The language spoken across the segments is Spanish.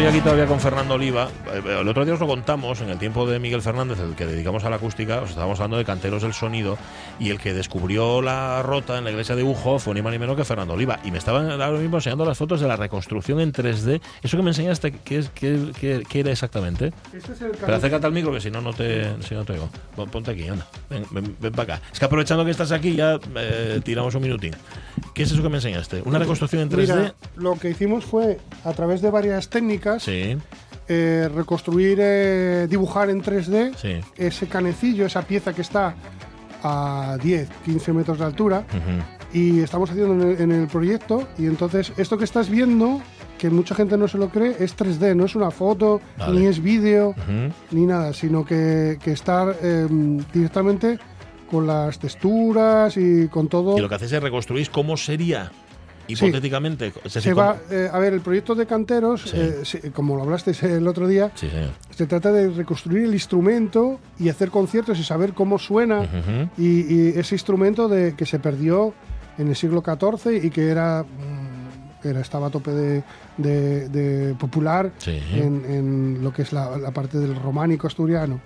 Estoy aquí todavía con Fernando Oliva. Eh, El otro día os lo contamos, en el tiempo de Miguel Fernández, el que dedicamos a la acústica, os estábamos hablando de canteros del sonido, y el que descubrió la rota en la iglesia de Ujo fue ni más ni menos que Fernando Oliva. Y me estaban ahora mismo enseñando las fotos de la reconstrucción en 3D. ¿Eso que me enseñaste, qué, es- qué- qué- qué era exactamente? Este es el Pero acércate al micro, que si no, no te, si no te oigo. Pon- Ponte aquí, anda. Ven, ven, ven para acá. Es que aprovechando que estás aquí, ya eh, tiramos un minutín. ¿Qué es eso que me enseñaste? ¿Una reconstrucción en 3D? Mira, lo que hicimos fue, a través de varias técnicas, Sí, eh, reconstruir, eh, dibujar en 3D sí. ese canecillo, esa pieza que está a 10, 15 metros de altura. Y estamos haciendo en el, en el proyecto. Y entonces, esto que estás viendo, que mucha gente no se lo cree, es 3D, no es una foto, Vale. ni es vídeo, ni nada, sino que, que estar eh, directamente con las texturas y con todo. Y lo que hacéis es reconstruís cómo sería hipotéticamente. Decir, Se va, eh, a ver, el proyecto de canteros, Sí. eh, se- como lo hablaste el otro día, Sí, señor. se trata de reconstruir el instrumento y hacer conciertos y saber cómo suena y, y ese instrumento de, que se perdió en el siglo XIV y que era, mm, era estaba a tope de, de- de popular Sí. en, en lo que es la, la parte del románico asturiano.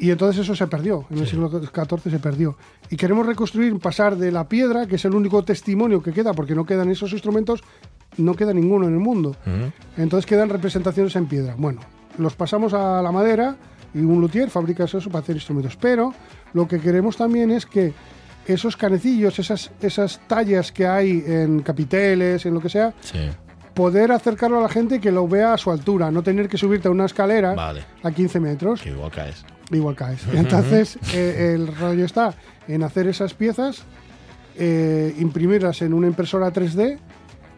Y entonces eso se perdió, en el Sí. siglo XIV se perdió. Y queremos reconstruir, pasar de la piedra, que es el único testimonio que queda, porque no quedan esos instrumentos, no queda ninguno en el mundo. Ujú. Entonces quedan representaciones en piedra. Bueno, los pasamos a la madera y un luthier fabrica eso para hacer instrumentos. Pero lo que queremos también es que esos canecillos, esas, esas tallas que hay en capiteles, en lo que sea, Sí. poder acercarlo a la gente y que lo vea a su altura, no tener que subirte a una escalera Vale. a 15 metros Que igual caes. Igual caes. Entonces, eh, el rollo está en hacer esas piezas, eh, imprimirlas en una impresora 3D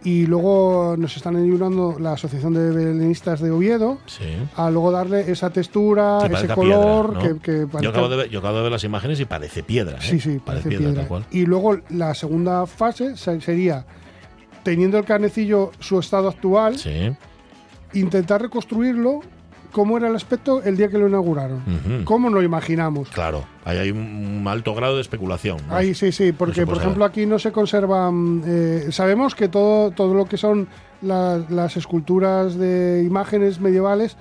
y luego nos están ayudando la Asociación de Belenistas de Oviedo Sí. a luego darle esa textura, Que ese color piedra, ¿no? que, que yo, parezca- acabo de ver, yo acabo de ver las imágenes y parece piedra. ¿eh? Sí, sí, parece piedra. tal cual. Y luego la segunda fase se- sería, teniendo el canecillo su estado actual, Sí. intentar reconstruirlo como era el aspecto el día que lo inauguraron. ¿Cómo lo imaginamos? Claro, ahí hay un alto grado de especulación. ¿no? Ahí sí, sí, porque por ejemplo aquí no se conservan. eh, sabemos que todo, todo lo que son la- las esculturas de imágenes medievales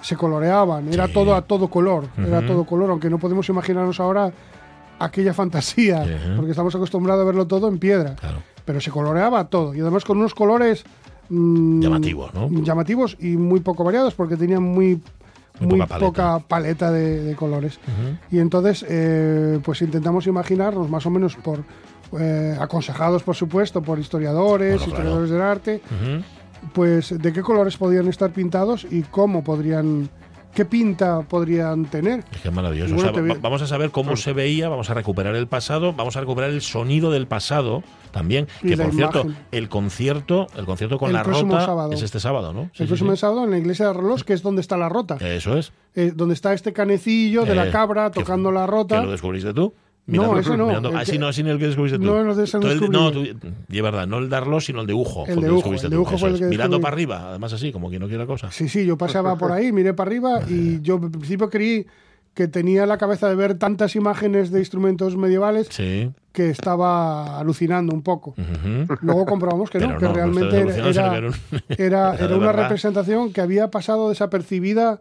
se coloreaban, era Sí. todo a todo color, era Ujú. todo color, aunque no podemos imaginarnos ahora aquella fantasía, Sí. porque estamos acostumbrados a verlo todo en piedra, Claro. pero se coloreaba todo y además con unos colores mm, Llamativos, ¿no? llamativos y muy poco variados porque tenían muy Muy muy, poca paleta. poca paleta de, de colores. Y entonces, eh, pues intentamos imaginarnos más o menos por eh, aconsejados, por supuesto, por historiadores, Bueno, claro. historiadores del arte, pues de qué colores podrían estar pintados y cómo podrían, qué pinta podrían tener. Es que es maravilloso. Bueno, O sea, vamos a saber cómo se veía, vamos a recuperar el pasado, vamos a recuperar el sonido del pasado también. Y que por cierto, el concierto, el concierto con El la rota sábado. es este sábado, ¿no? Sí, el próximo sí. sábado en la iglesia de Arrelos, que es donde está la rota, Eso es. eh, donde está este canecillo de Eh, la cabra que- tocando la rota. ¿Que lo descubriste tú? No, ese no, mirando- que- no, así no el que descubriste tú. No, no, de ese no Tú el- descubrí no, yo. tú- y es verdad, no el Darlo, sino el de Ujo. El de que Ujo, descubriste el de tú, Ujo eso fue el es. que Mirando para arriba, además así, como quien no quiere cosa. Sí, sí, yo pasaba por ahí, miré para arriba y yo al principio creí que tenía la cabeza de ver tantas imágenes de instrumentos medievales Sí. que estaba alucinando un poco. Luego comprobamos que no, que realmente era, que era una representación que había pasado desapercibida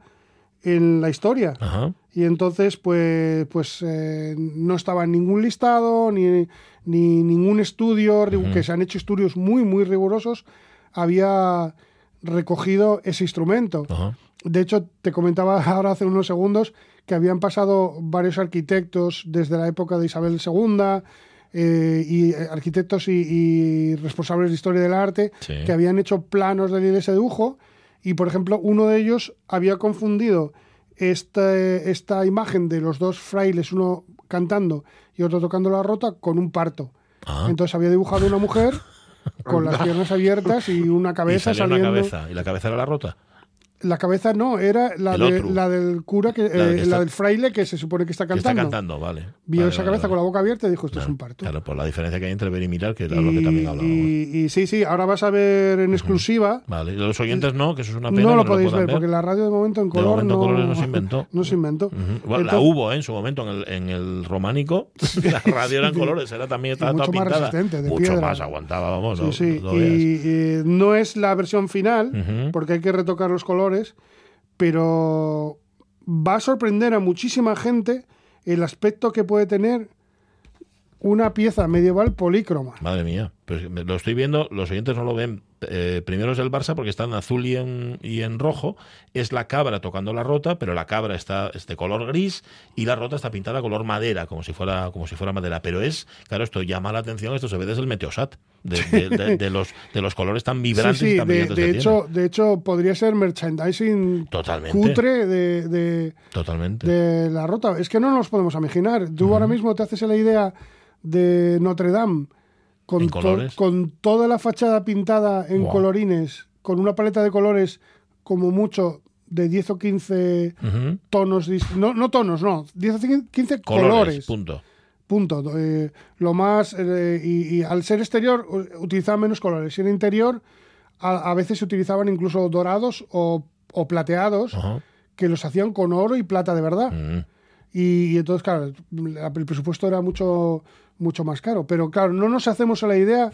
en la historia. Ajá. Y entonces, pues, pues eh, no estaba en ningún listado, ni, ni ningún estudio, que se han hecho estudios muy, muy rigurosos, había recogido ese instrumento. Ajá. De hecho, te comentaba ahora hace unos segundos que habían pasado varios arquitectos desde la época de Isabel II eh, y eh, arquitectos y, y responsables de historia del arte Sí. que habían hecho planos de la iglesia de Ujo y, por ejemplo, uno de ellos había confundido este- esta imagen de los dos frailes, uno cantando y otro tocando la rota, con un parto. Ah. Entonces había dibujado una mujer con las piernas abiertas y una Y cabeza una cabeza. ¿Y la cabeza era la rota? La cabeza no, era la, de- la del cura, que, La eh, está- la del fraile que se supone que está Que está cantando. cantando, vale. Vio Vale, esa vale, cabeza vale. con la boca abierta y dijo, esto Claro, es un parto. Claro, por la diferencia que hay entre ver y mirar, que era lo que también hablábamos. y, y sí, sí, ahora vas a ver en exclusiva. Vale, los oyentes no, que eso es una pena. No lo podéis puedan ver, porque la radio de momento en De color momento no, colores no se inventó. no se inventó. Ujú. Bueno, la Entonces- hubo ¿eh? en su momento en el, en el románico. La radio era en colores, era también estaba mucho toda más pintada. resistente, de Mucho piedra. más aguantaba, vamos. Sí, no- sí. no y, no es la versión final, porque hay que retocar los colores, pero va a sorprender a muchísima gente el aspecto que puede tener una pieza medieval polícroma. Madre mía, pues lo estoy viendo, los oyentes no lo ven. Eh, primero es el Barça porque está en azul y en, y en rojo. Es la cabra tocando la rota, pero la cabra está es de color gris y la rota está pintada color madera, como si fuera como si fuera madera. Pero es, claro, esto llama la atención, esto se ve desde el Meteosat, de, de- de- de los, de los colores tan Sí, vibrantes y sí, tan de, brillantes de que hecho, de hecho podría ser merchandising Totalmente. cutre de. Totalmente. de la rota. Es que no nos podemos imaginar. Tú ahora mismo te haces la idea de Notre Dame con, to- con toda la fachada pintada en colorines, con una paleta de colores como mucho de 10 o 15 Ujú. tonos, no, no tonos, no, 10 o 15 Colores, colores. punto. Punto. Eh, lo más. eh, y, y al ser exterior, utilizaban menos colores. Y en interior, a, a veces se utilizaban incluso dorados o, o plateados, que los hacían con oro y plata de verdad. Mm. Y, y entonces, claro, la- el presupuesto era mucho, mucho más caro. Pero claro, no nos hacemos a la idea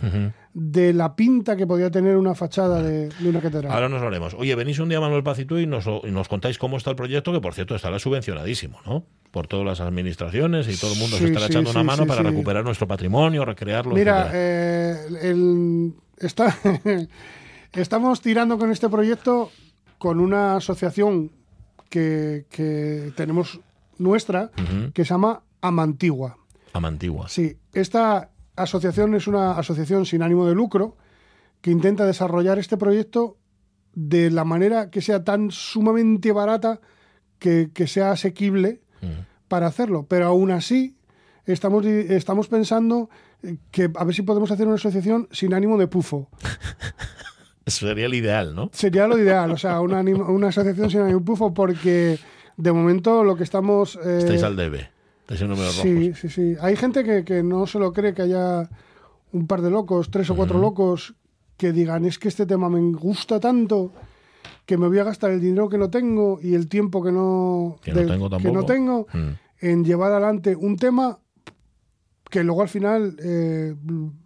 de la pinta que podía tener una fachada de, de una catedral. Ahora nos lo haremos. Oye, venís un día, Manuel Paz y tú, y nos, y nos contáis cómo está el proyecto, que por cierto estará subvencionadísimo, ¿no? Por todas las administraciones y todo el mundo se estará sí, echando una mano para recuperar nuestro patrimonio, recrearlo. Mira, eh, el- está, estamos tirando con este proyecto con una asociación que, que tenemos nuestra, que se llama Amantigua. Amantigua. Sí, esta asociación es una asociación sin ánimo de lucro que intenta desarrollar este proyecto de la manera que sea tan sumamente barata que, que sea asequible para hacerlo. Pero aún así, estamos, estamos pensando eh, que a ver si podemos hacer una asociación sin ánimo de pufo. Eso sería el ideal, ¿no? Sería lo ideal, o sea, una, una asociación sin ánimo de pufo, porque de momento lo que estamos. eh, Estáis al debe. Estáis en números Sí, rojos. sí, sí. Hay gente que, que no se lo cree que haya un par de locos, tres o cuatro locos, que digan, es que este tema me gusta tanto que me voy a gastar el dinero que no tengo y el tiempo que no, Que no tengo que tampoco. no tengo Mm. en llevar adelante un tema que luego al final eh,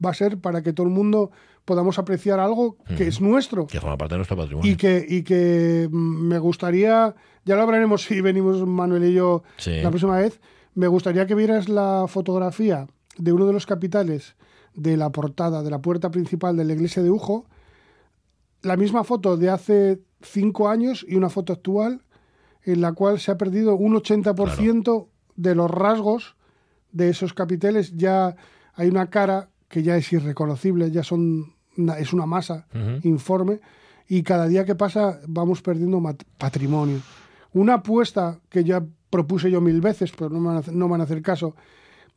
va a ser para que todo el mundo podamos apreciar algo que es nuestro Que forma parte de nuestro patrimonio. y que, y que mm, me gustaría, ya lo hablaremos si venimos Manuel y yo Sí. la próxima vez, me gustaría que vieras la fotografía de uno de los capiteles de la portada de la puerta principal de la iglesia de Ujo, la misma foto de hace cinco años y una foto actual en la cual se ha perdido un 80% de los rasgos de esos capiteles. Ya hay una cara que ya es irreconocible, ya son una- es una masa informe y cada día que pasa vamos perdiendo patrimonio. Una apuesta que ya propuse yo mil veces, pero no me van a hacer, no van a hacer caso,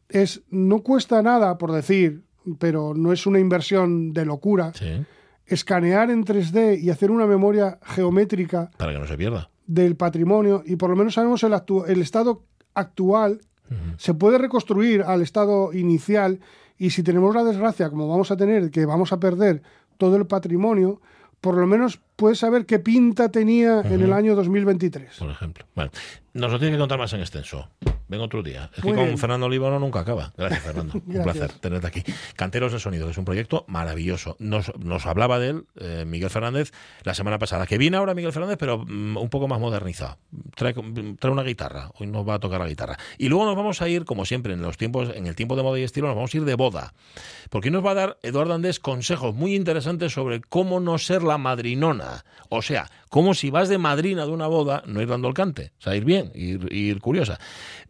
es no cuesta nada, por decir, pero no es una inversión de locura, Sí. escanear en 3D y hacer una memoria geométrica Para que no se pierda. del patrimonio y por lo menos sabemos el, actu- el estado actual, se puede reconstruir al estado inicial y si tenemos la desgracia, como vamos a tener, que vamos a perder todo el patrimonio, por lo menos puedes saber qué pinta tenía en el año 2023. por ejemplo. Bueno, nos lo tiene que contar más en extenso. Ven otro día. Es que Muy con bien. Fernando Olivano nunca acaba. Gracias, Fernando. Un placer tenerte aquí. Canteros del Sonido, que es un proyecto maravilloso. Nos, nos hablaba de él eh, Miguel Fernández la semana pasada. Que viene ahora Miguel Fernández, pero mm, un poco más modernizado. Trae, trae una guitarra. Hoy nos va a tocar la guitarra. Y luego nos vamos a ir, como siempre, en los tiempos, en el tiempo de moda y estilo, nos vamos a ir de boda. Porque hoy nos va a dar Eduardo Andés consejos muy interesantes sobre cómo no ser la madrinona. O sea, cómo si vas de madrina de una boda, no ir dando el cante. O sea, ir bien, ir, ir curiosa.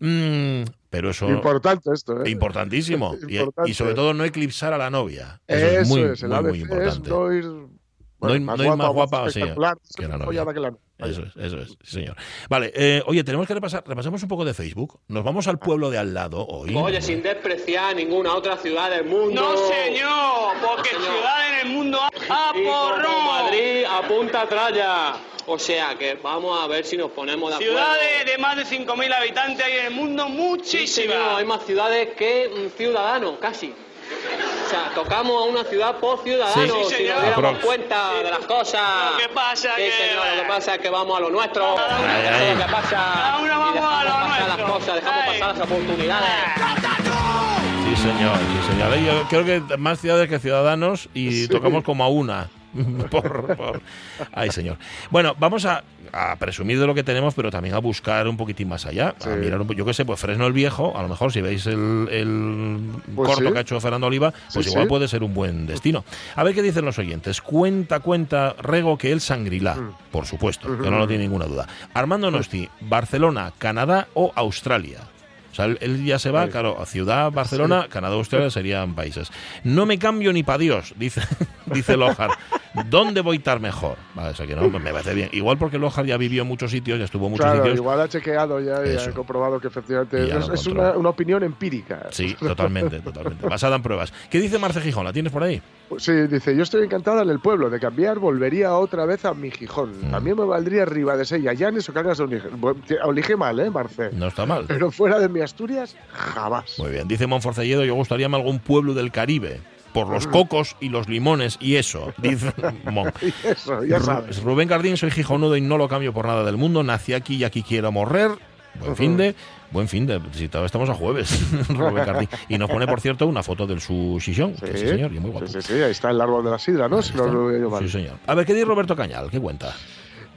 Mm, pero eso Importante esto, ¿eh? importantísimo. Y- Importante. Y, sobre todo no eclipsar a la novia. Eso, Eso, es muy, es, muy, muy importante. es no ir, No no ir más guapa, más sí, espectacular, que la novia. Eso es, eso es, sí, señor. Vale, eh, oye, tenemos que repasar, repasamos un poco de Facebook. Nos vamos al pueblo de al lado hoy. Oye, sin despreciar ninguna otra ciudad del mundo. No, señor, porque señor. ciudad en el mundo a Y como porrón. Madrid, a punta tralla. O sea que vamos a ver si nos ponemos de acuerdo. Ciudades de más de 5.000 habitantes hay en el mundo Sí, señor, muchísimas. hay más ciudades que ciudadanos, casi. O sea, tocamos a una ciudad por ciudadanos, Sí, sí, si nos diéramos cuenta de las cosas. Lo que pasa Sí, que- señor, lo que pasa es que vamos a lo nuestro. Ay, ay. lo que pasa. Vamos a dejamos lo pasar las nuestro. cosas, dejamos Ay. pasar las oportunidades. Sí, señor, sí, señor. Yo creo que más ciudades que ciudadanos y tocamos como a una. por, por- Ay, señor. Bueno, vamos a, a presumir de lo que tenemos, pero también a buscar un poquitín más allá. A mirar un yo qué sé, pues Fresno el Viejo, a lo mejor si veis el, el Pues corto sí. que ha hecho Fernando Oliva, pues Sí, igual puede ser un buen destino. A ver qué dicen los oyentes. Cuenta, cuenta, Rego que el Sangrilá, Mm. por supuesto, que no lo tiene ninguna duda. Armando Nosti, Barcelona, Canadá o Australia. Sea, él, él ya se va, claro, a Ciudad, Barcelona, Canadá, Australia serían países. No me cambio ni para Dios, dice, dice Lojar. ¿Dónde voy a estar mejor? Vale, o sea que no, me parece bien. Igual porque Lojar ya vivió en muchos sitios, ya estuvo en muchos Claro, sitios. igual ha chequeado ya y Eso. ha comprobado que efectivamente es, es una, una opinión empírica. Sí, totalmente, totalmente. Basada en pruebas. ¿Qué dice Marce Gijón? ¿La tienes por ahí? Pues Sí, dice, yo estoy encantada en el pueblo, de cambiar volvería otra vez a mi Gijón. Mm. También me valdría Riva de Sella, Llanes o Cangas de Olige. Olige mal, ¿eh, Marce? No está mal. Pero fuera de mi Asturias, jamás. Muy bien. Dice Monforcelledo, yo gustaríame algún pueblo del Caribe. Por los cocos y los limones y eso, dice Mon. Eso, ya sabes. Rubén Gardín, soy gijonudo y no lo cambio por nada del mundo. Nací aquí y aquí quiero morrer. Buen fin de. Buen fin de. Si todavía estamos a jueves, Rubén Gardín. Y nos pone, por cierto, una foto del su Xixón. que Sí, señor, y muy guapo. sí, sí, sí, ahí está el árbol de la sidra, ¿no? Si no lo veo yo mal. Sí, señor. A ver, ¿qué dice Roberto Cañal? ¿Qué cuenta?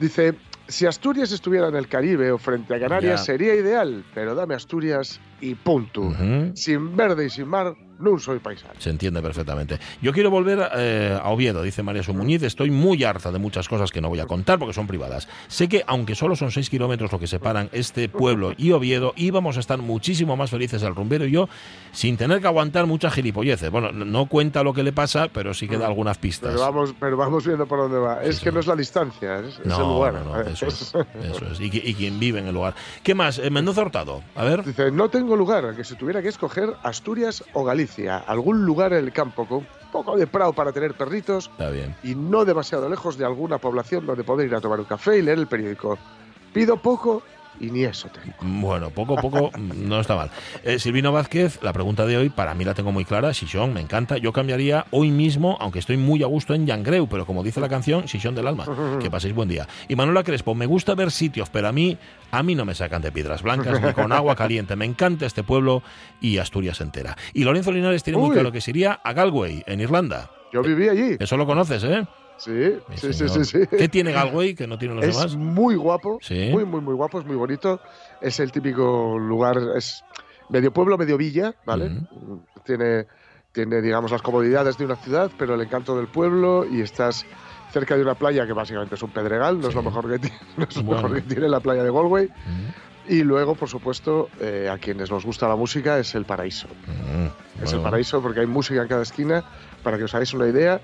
Dice, si Asturias estuviera en el Caribe o frente a Canarias sería ideal, pero dame Asturias y punto. Sin verde y sin mar, no soy paisano. Se entiende perfectamente. Yo quiero volver eh, a Oviedo, dice María Sumuñiz. Estoy muy harta de muchas cosas que no voy a contar porque son privadas. Sé que, aunque solo son 6 kilómetros lo que separan este pueblo y Oviedo, íbamos a estar muchísimo más felices el rumbero y yo sin tener que aguantar muchas gilipolleces. Bueno, no- cuenta lo que le pasa, pero sí que da algunas pistas. Pero vamos, pero vamos viendo por dónde va. es que no es la distancia, es, es No, el lugar. no, no, eso es. Eso es. Y, y quien vive en el lugar. ¿Qué más? Eh, Mendoza Hurtado. A ver. Dice, no tengo lugar, que si tuviera que escoger Asturias o Galicia, algún lugar en el campo con un poco de prado para tener perritos Está bien. y no demasiado lejos de alguna población donde poder ir a tomar un café y leer el periódico. Pido poco y ni eso tengo. Bueno, poco a poco no está mal. Eh, Silvino Vázquez, la pregunta de hoy, para mí la tengo muy clara. Sison, me encanta. Yo cambiaría hoy mismo, aunque estoy muy a gusto en Yangreu, pero como dice la canción, Sison del alma. Que paséis buen día. Y Manuela Crespo, me gusta ver sitios, pero a mí, a mí no me sacan de piedras blancas ni con agua caliente. Me encanta este pueblo y Asturias entera. Y Lorenzo Linares tiene muy Uy. claro que se iría a Galway, en Irlanda. Yo viví allí. Eso lo conoces, ¿eh? Sí, sí, sí, sí, sí. ¿Qué tiene Galway que no tienen los Es demás? muy guapo, Sí. muy, muy, muy guapo, es muy bonito. Es el típico lugar, es medio pueblo, medio villa, ¿vale? Tiene, tiene, digamos, las comodidades de una ciudad, pero el encanto del pueblo y estás cerca de una playa que básicamente es un pedregal, no es lo Sí. mejor que tiene, no es lo Bueno. mejor que tiene la playa de Galway. Mm, Y luego, por supuesto, eh, a quienes nos gusta la música es el paraíso. mm, Es el bueno. paraíso porque hay música en cada esquina, para que os hagáis una idea.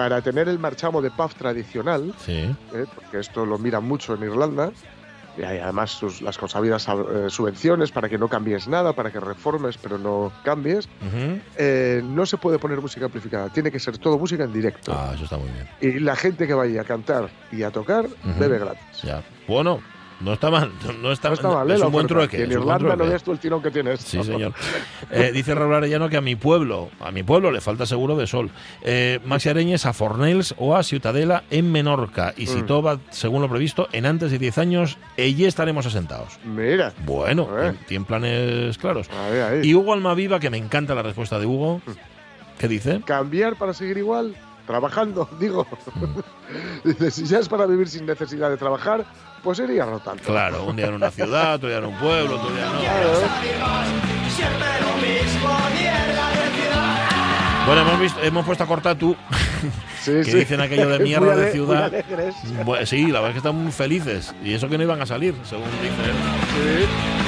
Para tener el marchamo de pub tradicional, Sí. ¿eh? porque esto lo miran mucho en Irlanda, y hay además sus- las consabidas eh, subvenciones para que no cambies nada, para que reformes pero no cambies, eh, no se puede poner música amplificada, tiene que ser todo música en directo. Ah, eso está muy bien. Y la gente que vaya a cantar y a tocar, bebe gratis. Ya. Bueno, no está mal. No está, No está mal, ¿eh? Es la un buen trueque. En es un buen Irlanda no trueque. ves tú el tirón que tienes. Sí, señor. Eh, dice Raúl Arellano que a mi pueblo, a mi pueblo le falta seguro de sol. Eh, Maxi Areñes a Fornells o a Ciutadela en Menorca. Y si Mm. todo va según lo previsto, en antes de 10 años, allí estaremos asentados. Mira, Bueno, tienen planes claros. Y Hugo Almaviva, que me encanta la respuesta de Hugo. ¿Qué dice? cambiar para seguir igual, trabajando, digo. Dice, si ya es para vivir sin necesidad de trabajar, pues iría rotando. Claro, un día en una ciudad, otro día en un pueblo, otro día no. Claro. Bueno, hemos, visto, hemos puesto a Cortatu, Sí, que sí. dicen aquello de mierda de ciudad. muy sí, la verdad es que están muy felices. Y eso que no iban a salir, según dicen. Sí.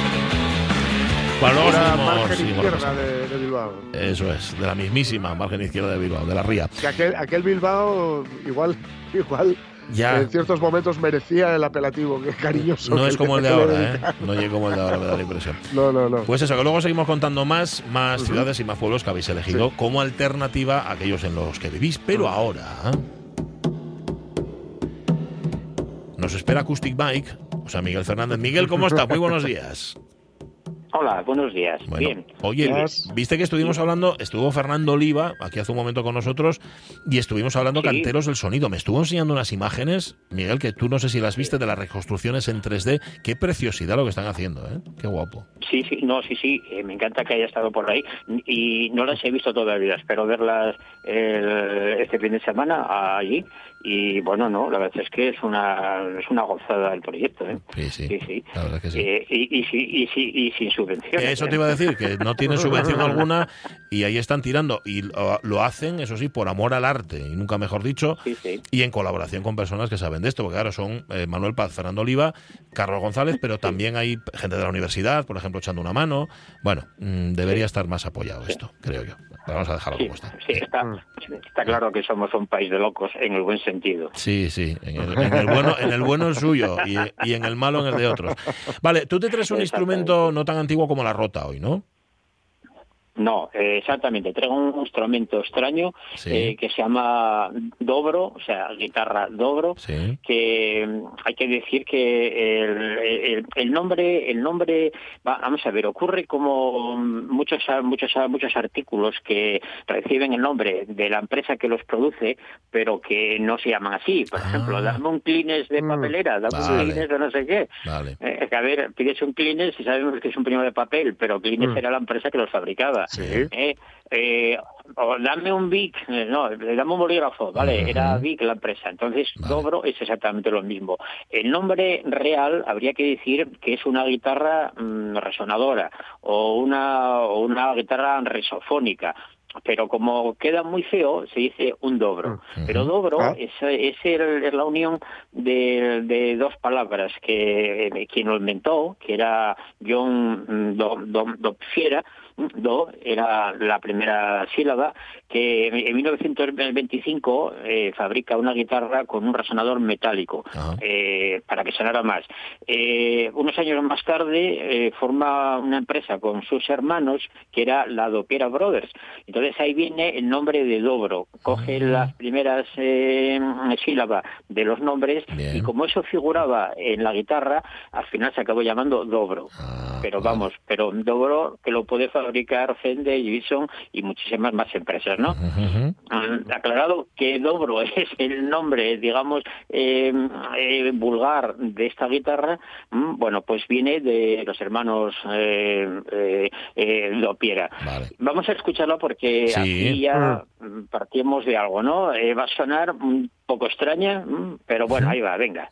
Seguimos- margen izquierda de, de Bilbao. Eso es, de la mismísima margen izquierda de Bilbao, de la Ría. Que aquel, aquel Bilbao igual, igual Ya. en ciertos momentos merecía el apelativo que cariñoso. No que es como el de ahora. ¿eh? No llega como el de ahora, me da la impresión. No, no, no. Pues eso, que luego seguimos contando más, más ciudades y más pueblos que habéis elegido como alternativa a aquellos en los que vivís, pero ahora. nos espera Acoustic Bike, o sea, Miguel Fernández. Miguel, ¿cómo está? Muy buenos días. Hola, buenos días. Bueno, Bien. Oye, Días. viste que estuvimos hablando, estuvo Fernando Oliva aquí hace un momento con nosotros y estuvimos hablando Sí. canteros del sonido. Me estuvo enseñando unas imágenes, Miguel, que tú no sé si las viste de las reconstrucciones en 3D. Qué preciosidad lo que están haciendo, ¿eh? Qué guapo. Sí, sí, no, sí, sí, eh, me encanta que haya estado por ahí y no las he visto todavía, espero verlas el- este fin de semana allí y bueno, no, la verdad es que es una es una gozada el proyecto, ¿eh? Sí, sí. Sí, sí. La verdad que sí. Eh, y, y, sí- y, sí- y sin subvenciones. Eso ¿eh? te iba a decir, que no tienen subvención alguna y ahí están tirando. Y lo, lo hacen, eso sí, por amor al arte, y nunca mejor dicho, Sí, sí. y en colaboración con personas que saben de esto, porque claro, son eh, Manuel Paz, Fernando Oliva, Carlos González, pero también hay gente de la universidad, por ejemplo, echando una mano. Bueno, mm, debería estar más apoyado esto, creo yo. Vamos a dejarlo Sí, como está. sí, está, está claro que somos un país de locos en el buen sentido. Sí, sí, en el, en el bueno, en el bueno el suyo y, y en el malo en el de otros. Vale, tú te traes un instrumento no tan antiguo como la rota hoy, ¿no? No, eh, exactamente. Traigo un instrumento extraño Sí. eh, que se llama dobro, o sea, guitarra dobro. Sí. que mm, hay que decir que el, el- el nombre el nombre va- vamos a ver ocurre como muchos muchos muchos artículos que reciben el nombre de la empresa que los produce pero que no se llaman así por Ah. ejemplo dame un clines de Mm. papelera dame Vale. un clines de no sé qué Vale. Eh, a ver pides un clines y sabemos que es un primo de papel pero clines Mm. era la empresa que los fabricaba Sí. eh, eh, o dame un Vic, eh, no, dame un bolígrafo, vale, era Vic la empresa. Entonces, Vale. Dobro es exactamente lo mismo. El nombre real habría que decir que es una guitarra mm, resonadora o una, o una guitarra resofónica. Pero como queda muy feo, se dice un dobro. Ujú. Pero dobro Ah. es, es, el- es la unión de, de dos palabras que eh, quien lo inventó, que era John mm, Do, Do- Do era la primera sílaba, que en 1925 eh, fabrica una guitarra con un resonador metálico eh, para que sonara más. Eh, unos años más tarde forma una empresa con sus hermanos que era la Dopiera Brothers. Entonces ahí viene el nombre de Dobro. Coge las primeras eh, sílabas de los nombres Bien. y como eso figuraba en la guitarra, al final se acabó llamando Dobro. Ah, Pero vale. vamos, pero Dobro que lo puede fabricar Fender, Gibson y muchísimas más empresas, ¿no? Mm, aclarado que Dobro es el nombre, digamos, eh, eh, vulgar de esta guitarra, mm, bueno, pues viene de los hermanos eh, eh, eh, Dopiera. Vale. Vamos a escucharlo porque Sí. aquí ya mm, partimos de algo, ¿no? Eh, va a sonar un poco extraña, mm, pero bueno, ahí va, venga.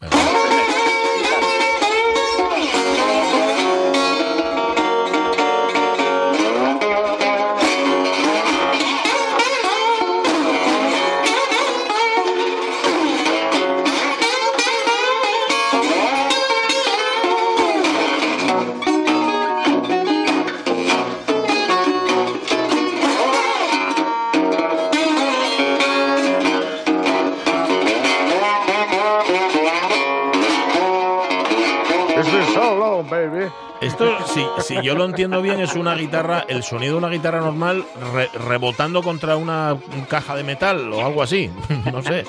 So long, baby. Esto, si, si yo lo entiendo bien, es una guitarra, el sonido de una guitarra normal re- rebotando contra una caja de metal o algo así. No sé.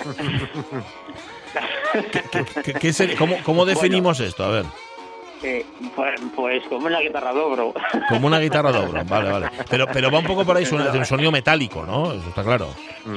¿Qué- qué- qué- qué sería- cómo, cómo definimos esto? A ver. Eh, pues, pues como una guitarra Dobro. Como una guitarra doble. Vale, vale. Pero, pero va un poco por ahí, suena un sonido metálico, ¿no? Eso está claro.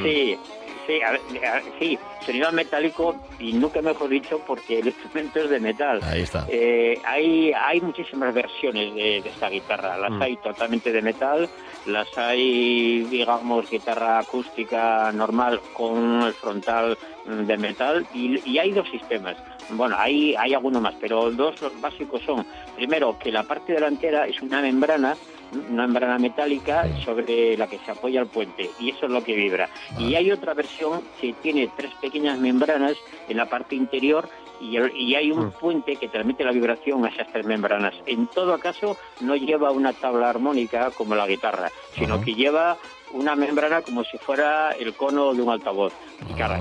Sí, sí, a ver, a ver, sí, sonido metálico y nunca mejor dicho porque el instrumento es de metal. Ahí está. Eh, hay, hay muchísimas versiones de, de esta guitarra. Las Mm. hay totalmente de metal, las hay, digamos, guitarra acústica normal con el frontal mm, de metal y, y hay dos sistemas. Bueno, hay, hay alguno más, pero dos los básicos son, primero, que la parte delantera es una membrana una membrana metálica sobre la que se apoya el puente y eso es lo que vibra. Y hay otra versión que tiene tres pequeñas membranas en la parte interior y, el- y hay un Mm. puente que transmite la vibración a esas tres membranas. En todo caso, no lleva una tabla armónica como la guitarra, sino Ajá. que lleva una membrana como si fuera el cono de un altavoz.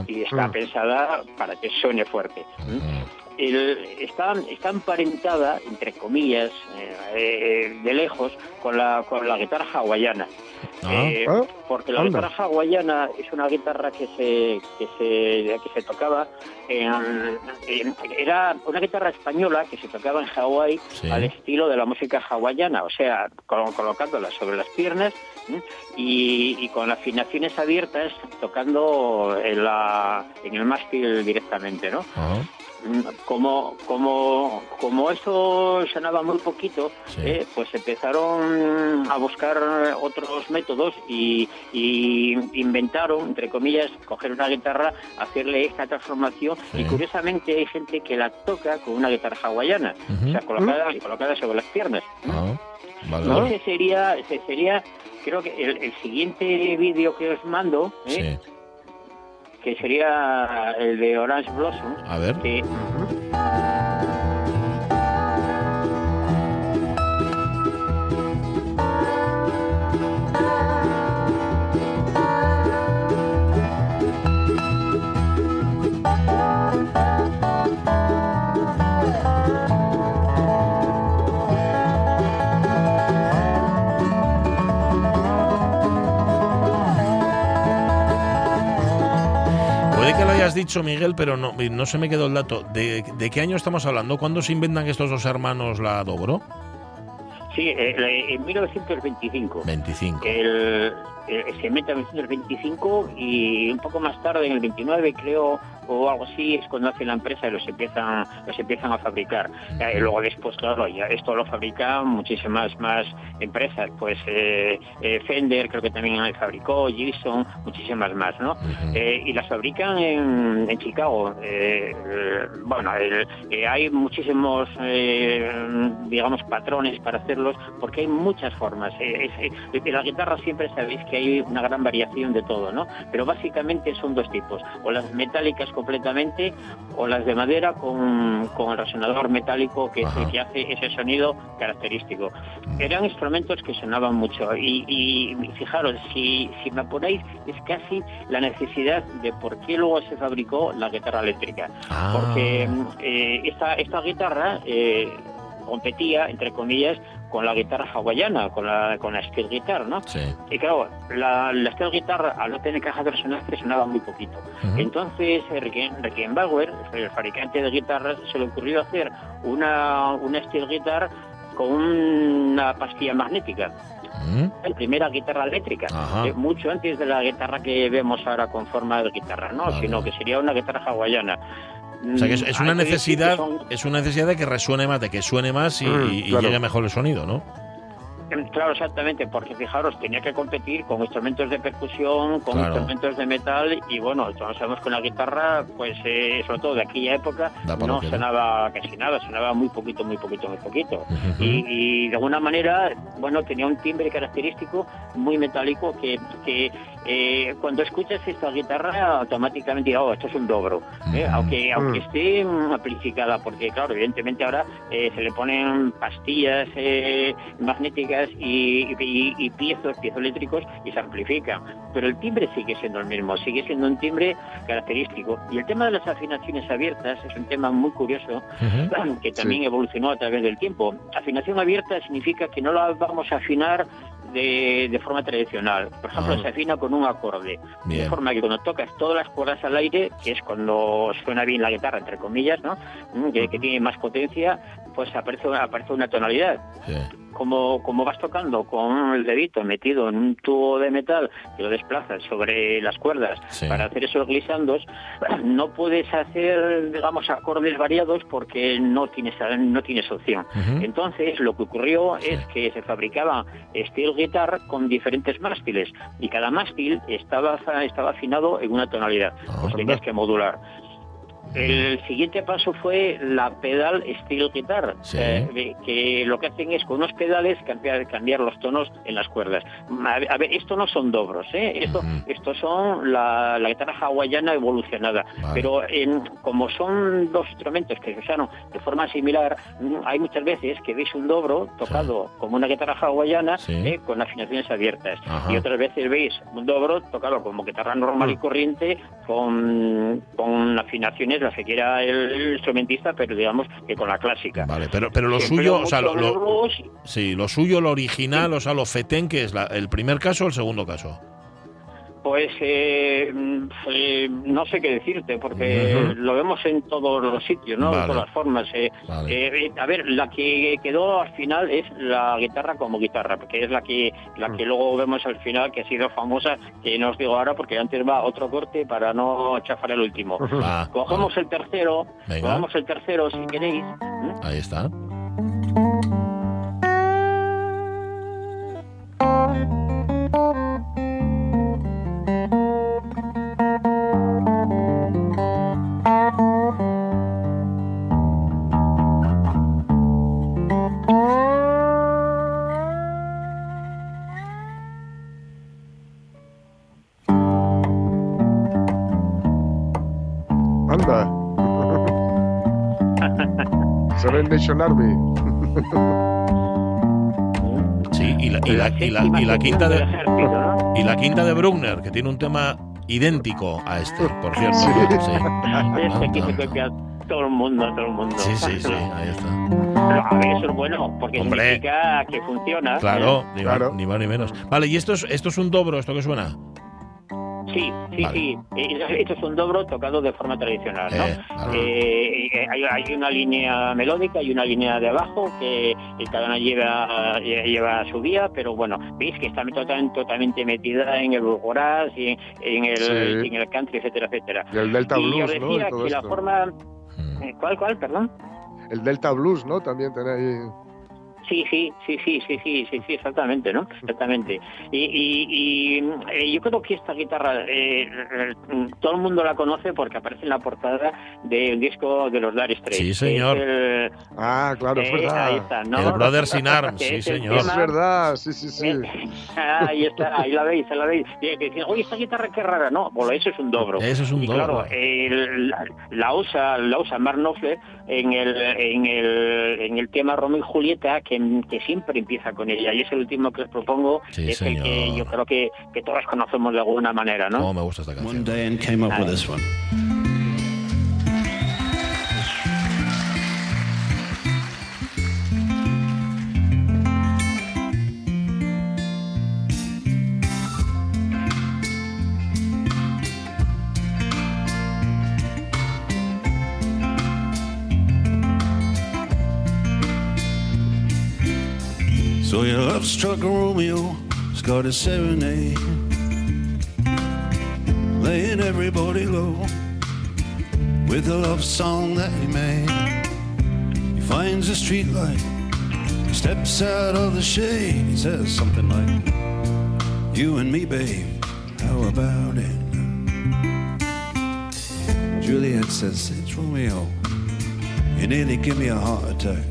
Y, está Mm. pensada para que suene fuerte. ¿m? Ujú. El- está, está emparentada, entre comillas, eh, eh, de lejos, con la, con la guitarra hawaiana. Ah. Eh, Ah, porque la anda. guitarra hawaiana es una guitarra que se, que se, que se tocaba en, en- era una guitarra española que se tocaba en Hawái Sí. al estilo de la música hawaiana, o sea, col- colocándola sobre las piernas ¿m? y, y con afinaciones abiertas tocando en, la, en el mástil directamente, ¿no? Como, como, como eso sonaba muy poquito, Sí. eh, pues empezaron a buscar otros métodos y, y inventaron, entre comillas, coger una guitarra, hacerle esta transformación Sí. y curiosamente hay gente que la toca con una guitarra hawaiana, o sea, colocada, colocada sobre las piernas. ah, vale, Y vale. ese sería, ese sería, creo que el, el siguiente vídeo que os mando, ¿eh? Sí. Que sería el de Orange Blossom, A ver. Hayas dicho, Miguel, pero no, no se me quedó el dato. ¿De, de qué año estamos hablando? ¿Cuándo se inventan estos dos hermanos la dobro? Sí, eh, en 1925. 25. El, eh, se mete en 1925 y un poco más tarde, en el 29 creo, o algo así, es cuando hace la empresa y los empiezan, los empiezan a fabricar. Eh, luego después, claro, ya esto lo fabrican muchísimas más empresas, pues eh, eh, Fender creo que también fabricó, Gibson, muchísimas más, ¿no? Y las fabrican en, en Chicago. Bueno, hay muchísimos, digamos, patrones para porque hay muchas formas. Eh, es- eh, en la guitarra siempre sabéis que hay una gran variación de todo, ¿no? Pero básicamente son dos tipos, o las metálicas completamente o las de madera con, con el resonador metálico que es Ajá. el que hace ese sonido característico. Eran instrumentos que sonaban mucho y, y fijaros, si, si me apuráis, es casi la necesidad de por qué luego se fabricó la guitarra eléctrica. Ah. Porque mm, eh, esta, esta guitarra eh, competía, entre comillas, con la guitarra hawaiana, con la, con la steel guitar, ¿no? Sí. Y claro, la, la steel guitar, al no tener caja de resonancia, sonaba muy poquito. Ujú. Entonces, eh, Ricken- Rickenbauer, el fabricante de guitarras, se le ocurrió hacer una, una steel guitar con una pastilla magnética. Mm. La primera guitarra eléctrica, eh, mucho antes de la guitarra que vemos ahora con forma de guitarra, ¿no? Vale. Sino que sería una guitarra hawaiana. O sea que es, es una necesidad, son- es una necesidad de que resuene más, de que suene más y, Mm, y- y claro. llegue mejor el sonido, ¿no? Claro, exactamente, porque fijaros, tenía que competir con instrumentos de percusión, con Claro. instrumentos de metal y bueno, todos sabemos que la guitarra, pues eh, sobre todo de aquella época, no que sonaba casi nada, sonaba muy poquito, muy poquito, muy poquito. Y, y de alguna manera, bueno, tenía un timbre característico muy metálico que, que eh, cuando escuchas esta guitarra automáticamente digo, oh, esto es un dobro, ¿eh? Ujú. aunque, aunque Mm. esté mm, amplificada, porque claro, evidentemente ahora eh, se le ponen pastillas eh, magnéticas y, y, y piezos, piezoeléctricos y se amplifican, pero el timbre sigue siendo el mismo, sigue siendo un timbre característico. Y el tema de las afinaciones abiertas es un tema muy curioso que también evolucionó a través del tiempo. Afinación abierta significa que no la vamos a afinar de, de forma tradicional. Por ejemplo, Ah. se afina con un acorde. Bien. De forma que cuando tocas todas las cuerdas al aire, que es cuando suena bien la guitarra, entre comillas, ¿no? Mm, que, que tiene más potencia, pues aparece, aparece una tonalidad Sí. como, como vas tocando con el dedito metido en un tubo de metal que lo desplazas sobre las cuerdas Sí. para hacer esos glisandos, no puedes hacer, digamos, acordes variados porque no tienes, no tienes opción. Entonces, lo que ocurrió Sí. es que se fabricaba steel guitar con diferentes mástiles y cada mástil estaba, estaba afinado en una tonalidad, Ah, pues tenías que modular. El siguiente paso fue la pedal steel guitar, Sí. eh, que lo que hacen es con unos pedales cambiar, cambiar los tonos en las cuerdas. A ver, esto no son dobros, ¿eh? esto, Ujú. estos son la, la guitarra hawaiana evolucionada, Vale. pero en- como son dos instrumentos que se usaron de forma similar, mm, hay muchas veces que veis un dobro tocado como una guitarra hawaiana Sí. eh, con afinaciones abiertas Ajá. y otras veces veis un dobro tocado como guitarra normal y corriente con, con afinaciones las que quiera el, instrumentista, pero digamos que con la clásica. Vale, pero, pero lo Siempre suyo, o sea, lo, lo- sí, lo suyo, lo original, o sea, lo fetén, que es la- el primer caso o el segundo caso. Pues eh, no sé qué decirte, porque lo vemos en todos los sitios, ¿no? Vale. De todas formas. eh. Vale. Eh, eh, a ver, la que quedó al final es la guitarra como guitarra, porque es la que la que luego vemos al final, que ha sido famosa, que no os digo ahora, porque antes va otro corte para no chafar el último. Ah, Cogemos el tercero, Venga. cogemos el tercero si queréis. Ahí está. Anda. Seven Nation Army. Sí, y la, y la, y la, y la quinta de, y la quinta de Bruckner, que tiene un tema idéntico a este, por cierto. Sí. Sí. Este que se copia todo el mundo, todo el mundo. Sí, sí, sí, ahí está. Pero, a ver, eso es bueno, porque Hombre. significa que funciona. Claro, ni, Claro. Más, ni más ni menos. Vale, ¿y esto es, esto es un dobro, esto que suena? Sí, sí, Vale. sí. Eh, Esto es un dobro tocado de forma tradicional, ¿no? Eh, vale. Eh, hay, hay una línea melódica y una línea de abajo que cada una lleva lle- lleva su vía, pero bueno, veis que está totalmente, totalmente metida en el burgoraz y en, en el, Sí. en el country, etcétera, etcétera. Y el Delta y yo Blues, ¿no? decía todo que la forma... Mm. eh, ¿Cuál, cuál, perdón? El Delta Blues, ¿no? También tenéis. Sí, sí, sí, sí, sí, sí, sí, sí, exactamente, ¿no? Exactamente. Y, y, y, eh, yo creo que esta guitarra eh, eh, todo el mundo la conoce porque aparece en la portada del disco de los Dire Straits. Sí, señor. el- Ah, claro, es eh, verdad. ahí está, ¿no? El Brothers in Arms, sí, señor. Es verdad, sí, sí, sí. eh, ahí está, ahí la veis, ahí la veis. Y que dicen, oye, esta guitarra qué rara. No, bueno, eso es un dobro. Eso es un y dobro. claro, el- la, la usa, la usa Mark Knopfler en el, en el, en el tema Romeo y Julieta, que, que siempre empieza con ella. Y es el último que os propongo, Sí, es el que señor. yo creo que, que todos conocemos de alguna manera, ¿no? Cómo me gusta esta One canción. day and came up with this one. Your love struck a Romeo, scored a serenade, laying everybody low with a love song that he made. He finds a street light, he steps out of the shade. He says something like, "You and me, babe, how about it?" Juliet says, "It's Romeo. You nearly give me a heart attack."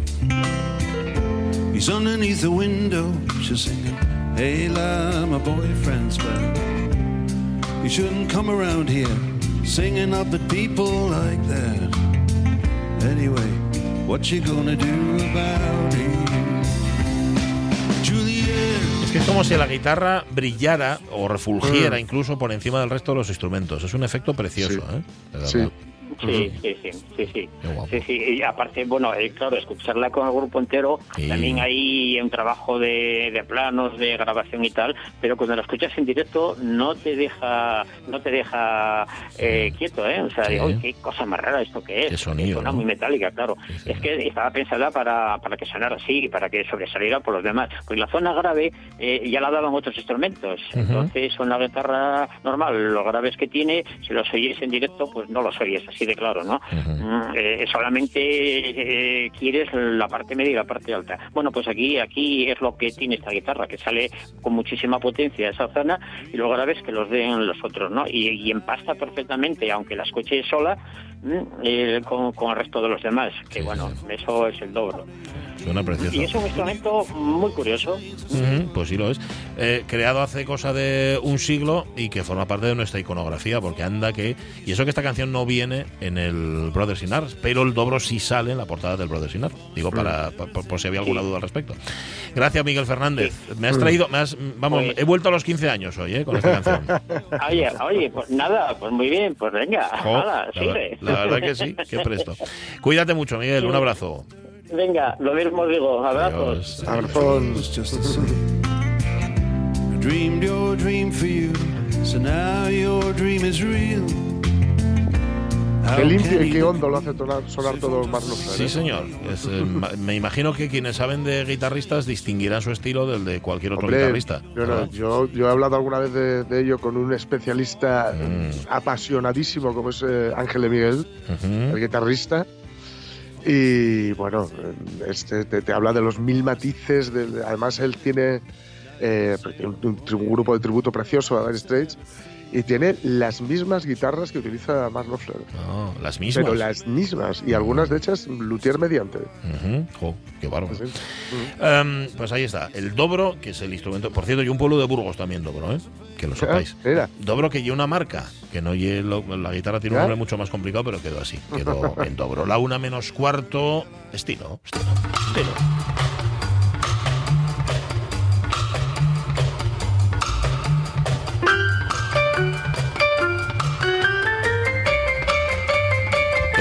He's underneath the window, she's singing, Hey la, my boyfriend's back. You shouldn't come around here singing up at people like that. Anyway, what you gonna do about it? Juliet. Es que es como si la guitarra brillara o refulgiera incluso por encima del resto de los instrumentos. Es un efecto precioso, Sí. ¿eh? De verdad. Sí. Sí, sí, sí, sí, sí. Sí, y aparte, bueno, eh, claro, escucharla con el grupo entero, Sí. también hay un trabajo de, de planos, de grabación y tal, pero cuando la escuchas en directo no te deja, no te deja eh, quieto, ¿eh? O sea, digo, "Uy, qué cosa más rara esto que es. Qué sonido, Suena ¿no? muy metálica, claro. Es que estaba pensada para, para que sonara así, para que sobresaliera por los demás. Pues la zona grave eh, ya la daban otros instrumentos. Entonces, con la guitarra normal, los graves que tiene, si los oyes en directo, pues no los oyes así de claro, ¿no? Mm, eh, solamente eh, quieres la parte media y la parte alta. Bueno, pues aquí aquí es lo que tiene esta guitarra, que sale con muchísima potencia esa zona y los graves que los den los otros, ¿no? Y, y empasta perfectamente, aunque la escuche sola, mm, eh, con, con el resto de los demás, que Sí, bueno, sí. eso es el dobro. Suena precioso. Y es un instrumento muy curioso. Pues sí lo es. Eh, creado hace cosa de un siglo y que forma parte de nuestra iconografía, porque anda que. Y eso que esta canción no viene en el Brothers in Arms, pero el dobro sí sale en la portada del Brothers in Arms. Digo, para, por, por si había alguna duda al respecto. Gracias, Miguel Fernández. Me has traído. Me has, vamos, Pues- he vuelto a los 15 años hoy, ¿eh? Con esta canción. Oye, oye, pues nada, pues muy bien, pues venga, nada, la, sigue. la verdad que sí, qué presto. Cuídate mucho, Miguel. Un abrazo. Venga, lo mismo digo, abrazos. I dreamed your dream for you, so now your dream is real. Qué limpio y qué hondo lo hace sonar, sonar todo más Knopfler. Sí, señor. Es, eh, me imagino que quienes saben de guitarristas distinguirán su estilo del de cualquier otro Hombre, guitarrista. yo, no- yo, yo he hablado alguna vez de, de ello con un especialista Mm. apasionadísimo como es eh, Ángel de Miguel, Ujú. el guitarrista. Y bueno, este te, te habla de los mil matices. de- además, él tiene eh, un, un un grupo de tributo precioso a Dire Straits y tiene las mismas guitarras que utiliza Mark Knopfler. Ah, las mismas. Pero las mismas, y algunas de hechas luthier mediante. Jo, qué bárbaro. Sí. Em, pues ahí está, el dobro, que es el instrumento. Por cierto, y un pueblo de Burgos también dobro, ¿eh? Que lo sepáis. Ah, Mira, Dobro que lleva una marca, que no lle- lo- la guitarra tiene un nombre mucho más complicado, pero quedó así, quedó en dobro. La una menos cuarto, estilo, estilo, estilo.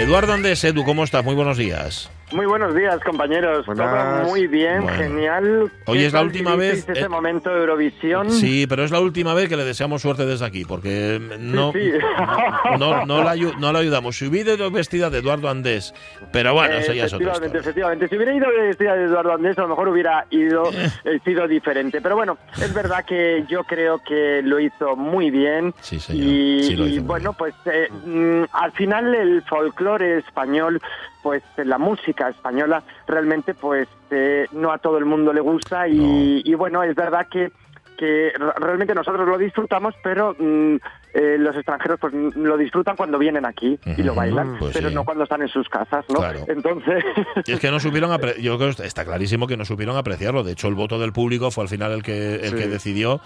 Eduardo Andés, Edu, ¿cómo estás? Muy buenos días. Muy buenos días, compañeros. Todo muy bien, Bueno. genial. Hoy ¿Qué es la última vez, Ese eh, momento de Eurovisión. Sí, pero es la última vez que le deseamos suerte desde aquí, porque no, sí. no, no, la, no la ayudamos. Si hubiera ido vestida de Eduardo Andés, pero bueno, eso ya es otra efectivamente, historia. efectivamente. Si hubiera ido vestida de Eduardo Andrés, a lo mejor hubiera ido eh, sido diferente. Pero bueno, es verdad que yo creo que lo hizo muy bien. Sí, señor. Y, Sí, lo hizo y muy bueno, pues eh, mm, al final el folclore español, pues la música española, realmente pues eh, no a todo el mundo le gusta y, y bueno, es verdad que que realmente nosotros lo disfrutamos, pero mm, eh, los extranjeros pues mm, lo disfrutan cuando vienen aquí y lo bailan, pues pero sí. no cuando están en sus casas, ¿no? Claro. Entonces, Y es que no supieron yo creo que está clarísimo que no supieron apreciarlo. De hecho, el voto del público fue al final el que el Sí. que decidió.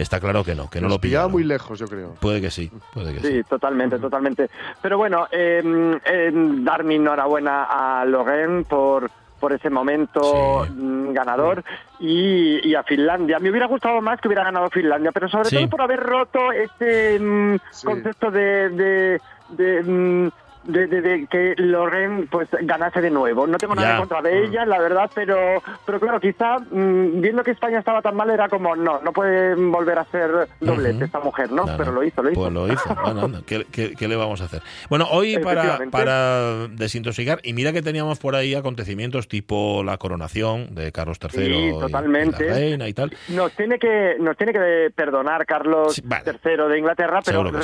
Está claro que no, que no nos lo pillaba muy lejos, yo creo. Puede que sí, puede que sí. sí, totalmente, totalmente. Pero bueno, eh, eh, dar mi enhorabuena a Logan por por ese momento Sí. mm, ganador y, y a Finlandia. Me hubiera gustado más que hubiera ganado Finlandia, pero sobre Sí. todo por haber roto ese mm, Sí. concepto de, de, de, mm, de- de- de que Loren pues ganase de nuevo. No tengo nada en contra de ella, la verdad, pero pero claro, quizá mm, viendo que España estaba tan mal era como no, no puede volver a ser doblete esta mujer, ¿no? Pero lo hizo, lo hizo. Pues lo hizo. Bueno, anda, ¿qué, qué, qué le vamos a hacer? Bueno, hoy para, para desintoxicar, y mira que teníamos por ahí acontecimientos tipo la coronación de Carlos III Sí, y- y totalmente. la reina y tal. Nos tiene que nos tiene que perdonar Carlos Sí, vale. III de Inglaterra, pero sí.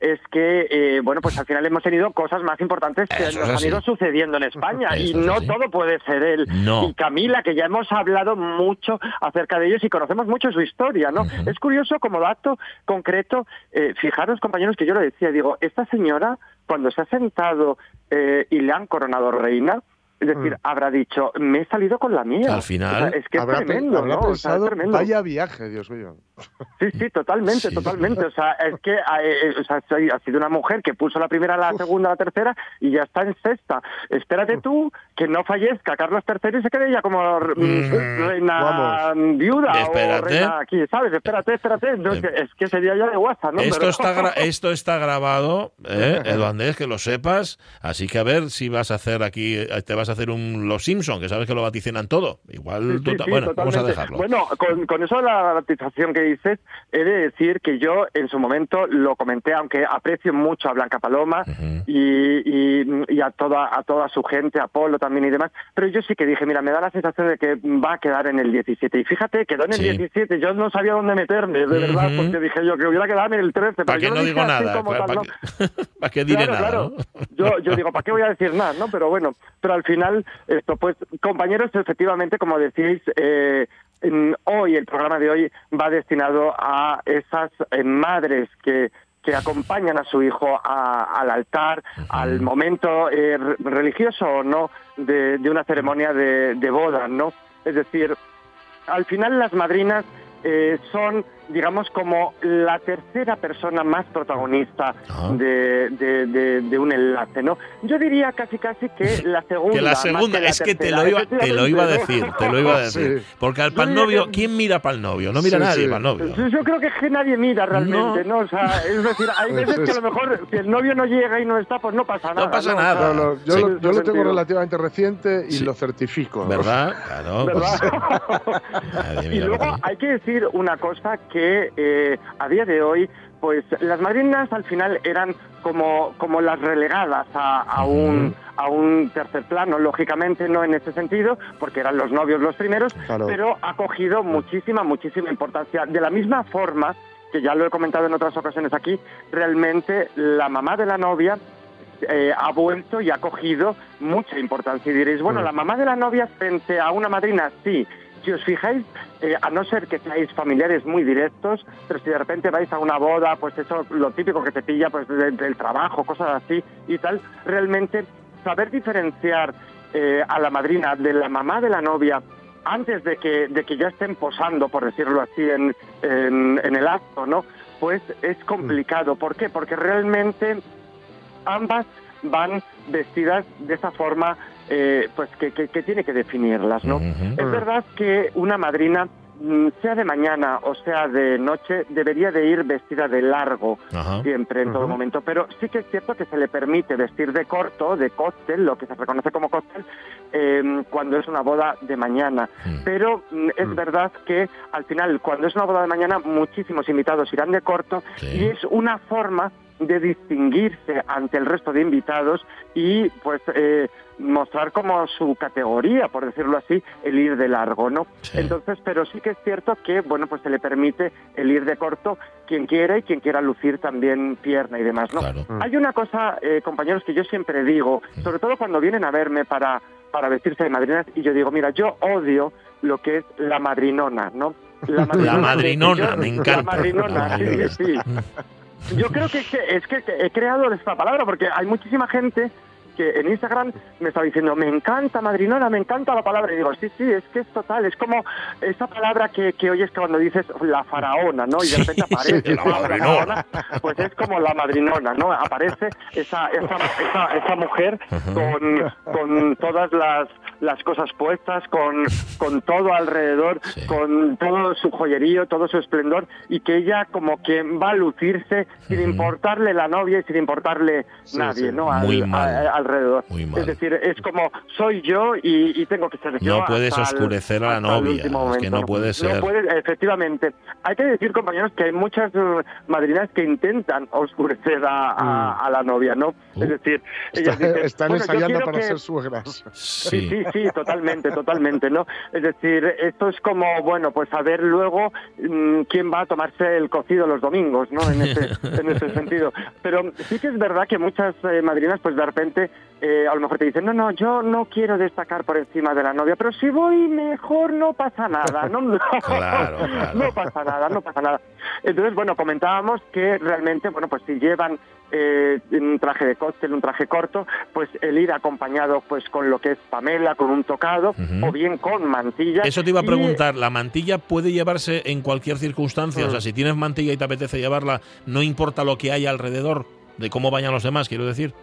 Es que eh, bueno, pues al final hemos tenido cosas más importantes que Eso nos han ido sucediendo en España y Eso no todo puede ser él. No. Y Camila, que ya hemos hablado mucho acerca de ellos y conocemos mucho su historia, ¿no? Es curioso como dato concreto, eh, fijaros compañeros que yo lo decía, digo, esta señora cuando se ha sentado eh, y le han coronado reina, es decir, Mm. habrá dicho, me he salido con la mía. Al final, O sea, es que es habrá tremendo, habrá ¿no? O sea, es tremendo. vaya viaje, Dios mío. Sí, sí, totalmente, Sí. totalmente. O sea, es que eh, eh, o sea, soy- ha sido una mujer que puso la primera, la segunda, la tercera y ya está en sexta. Espérate tú que no fallezca Carlos III y se quede ya como mm, Mm, reina vamos. viuda Espérate. o reina aquí, ¿sabes? Espérate, espérate. No, es, que, es que sería ya de WhatsApp, ¿no? esto, Pero- está gra- esto está grabado, ¿eh? Edu Andrés, que lo sepas. Así que a ver si vas a hacer aquí, eh, te vas a hacer un Los Simpson, que sabes que lo vaticinan todo. Igual, Sí, sí, bueno, vamos a dejarlo. Bueno, con, con eso de la batización que dices, he de decir que yo en su momento lo comenté, aunque aprecio mucho a Blanca Paloma y, y- y a toda a toda su gente, a Polo también y demás, pero yo sí que dije, mira, me da la sensación de que va a quedar en el 17. Y fíjate, quedó en el Sí. 17, yo no sabía dónde meterme, de verdad, porque dije yo que hubiera quedado en el 13, Para lo no digo nada, como para, tal, ¿no? que, para que diré Claro, nada. claro. ¿no? Yo, yo digo, ¿para qué voy a decir nada? ¿no? Pero bueno, pero al final, esto, pues, compañeros, efectivamente, como decís, eh, en- hoy, el programa de hoy va destinado a esas eh, madres que que acompañan a su hijo a- al altar, al momento eh, re- religioso o no de, de una ceremonia de, de boda, ¿no? Es decir, al final las madrinas eh, son, digamos, como la tercera persona más protagonista Ah. de, de- de- de un enlace, ¿no? Yo diría casi casi que la segunda. Que la segunda, la es que te lo, iba, te lo iba a decir, te lo iba a decir. Sí. Porque al pal novio, ¿quién mira pal novio? No mira Sí, nadie sí. pal novio. Yo, creo que, es que nadie mira realmente, No. ¿no? O sea, es decir, hay veces que a lo mejor si el novio no llega y no está, pues no pasa nada. pasa O sea, nada. No, no, yo, Sí. lo, yo lo tengo relativamente reciente y Sí. lo certifico. ¿no? ¿Verdad? Claro. ¿Verdad? pues, y luego hay que decir una cosa que eh, a día de hoy, pues las madrinas al final eran como, como las relegadas a, a un, a un tercer plano, lógicamente no en ese sentido, porque eran los novios los primeros, Claro. pero ha cogido muchísima, muchísima importancia. De la misma forma, que ya lo he comentado en otras ocasiones aquí, realmente la mamá de la novia eh, ha vuelto y ha cogido mucha importancia. Y diréis, bueno, la mamá de la novia frente a una madrina, sí. Si os fijáis, eh, a no ser que seáis familiares muy directos, pero si de repente vais a una boda, pues eso, lo típico que te pilla pues de- del trabajo, cosas así y tal, realmente saber diferenciar eh, a la madrina de la mamá de la novia antes de que, de que ya estén posando, por decirlo así, en, en, en el acto, ¿no? Pues es complicado. ¿Por qué? Porque realmente ambas van vestidas de esa forma eh, pues que, que- que tiene que definirlas, ¿no? Es verdad que una madrina, mm, sea de mañana o sea de noche, debería de ir vestida de largo Ajá. siempre, en todo momento. Pero sí que es cierto que se le permite vestir de corto, de cóctel, lo que se reconoce como cóctel, eh, cuando es una boda de mañana. Mm. Pero mm, es Mm. verdad que al final, cuando es una boda de mañana, muchísimos invitados irán de corto Sí. y es una forma de distinguirse ante el resto de invitados y pues eh, mostrar como su categoría, por decirlo así, el ir de largo, ¿no? Sí. Entonces, pero sí que es cierto que, bueno, pues se le permite el ir de corto quien quiera y quien quiera lucir también pierna y demás, ¿no? Claro. Mm. Hay una cosa, eh, compañeros, que yo siempre digo, sobre todo cuando vienen a verme para, para vestirse de madrinas, y yo digo, mira, yo odio lo que es la madrinona, ¿no? La madrinona, yo- me encanta. La madrinona, sí, sí. Yo creo que, que- es que, que he creado esta palabra porque hay muchísima gente que en Instagram me está diciendo, me encanta madrinona, me encanta la palabra. Y digo, sí, sí, es que es total, es como esa palabra que, que oyes cuando dices la faraona, ¿no? Y de repente aparece sí, la madrinona. pues es como la madrinona, ¿no? Aparece esa, esa, esa, esa mujer con, con todas las, las cosas puestas, con, con todo alrededor, Sí. con todo su joyerío, todo su esplendor, y que ella como que va a lucirse sin importarle la novia y sin importarle Sí, nadie, sí. ¿no? Al- Muy mal. a- alrededor. Muy mal. Es decir, es como soy yo y, y tengo que ser yo. No puedes hasta el- oscurecer a la novia, es que no puede ser. No puede, efectivamente. Hay que decir, compañeros, que hay muchas madrinas que intentan oscurecer a, a- a la novia, ¿no? Uh. Es decir, Está- ellas dicen, están "Bueno, yo ensayando para que- ser suegras. Sí, Sí. Sí, sí, totalmente, totalmente, ¿no? Es decir, esto es como, bueno, pues a ver luego mm, quién va a tomarse el cocido los domingos, ¿no? En ese, en ese sentido. Pero sí que es verdad que muchas eh, madrinas, pues de repente, eh, a lo mejor te dicen, no, no, yo no quiero destacar por encima de la novia, pero si voy mejor no pasa nada, ¿no? No, Claro, claro. no pasa nada, no pasa nada. Entonces, bueno, comentábamos que realmente, bueno, pues si llevan eh, un traje de cóctel, un traje corto, pues el ir acompañado pues con lo que es Pamela, con un tocado, o bien con mantilla. Eso te iba a preguntar, ¿la mantilla puede llevarse en cualquier circunstancia? O sea, si tienes mantilla y te apetece llevarla, no importa lo que haya alrededor, de cómo vayan los demás, quiero decir.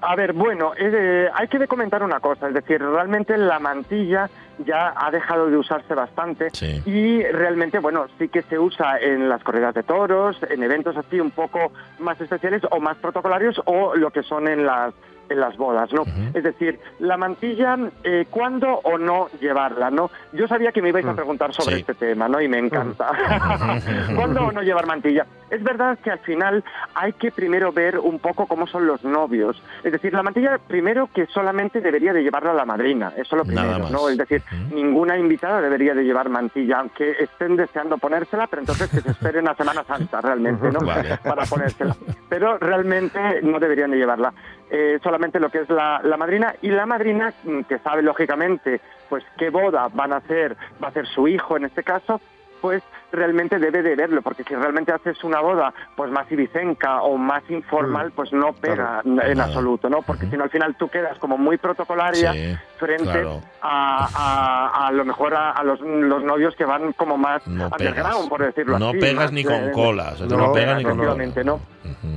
A ver, bueno, eh, hay que comentar una cosa, es decir, realmente la mantilla ya ha dejado de usarse bastante Sí. y realmente, bueno, sí que se usa en las corridas de toros, en eventos así un poco más especiales o más protocolarios o lo que son en las en las bodas, ¿no? Es decir, la mantilla, eh, ¿cuándo o no llevarla, no? Yo sabía que me ibais a Mm. preguntar sobre Sí. este tema, ¿no? Y me encanta. ¿Cuándo o no llevar mantilla? Es verdad que al final hay que primero ver un poco cómo son los novios. Es decir, la mantilla primero que solamente debería de llevarla la madrina, eso es lo primero. ¿no? Es decir, ninguna invitada debería de llevar mantilla, aunque estén deseando ponérsela, pero entonces que se esperen a Semana Santa realmente, ¿no? Vale. Para ponérsela. Pero realmente no deberían de llevarla. Eh, solamente lo que es la, la madrina. Y la madrina mm, que sabe lógicamente pues qué boda van a hacer, va a hacer su hijo en este caso, pues realmente debe de verlo, porque si realmente haces una boda pues más ibicenca o más informal, pues no pega en Nada. absoluto, ¿no? Porque si no al final tú quedas como muy protocolaria Sí, frente claro. a, a, a lo mejor a, los, los novios que van como más No underground, por decirlo No así. pegas más, ni eh, con colas. No, no pegas ni con colas. ¿no?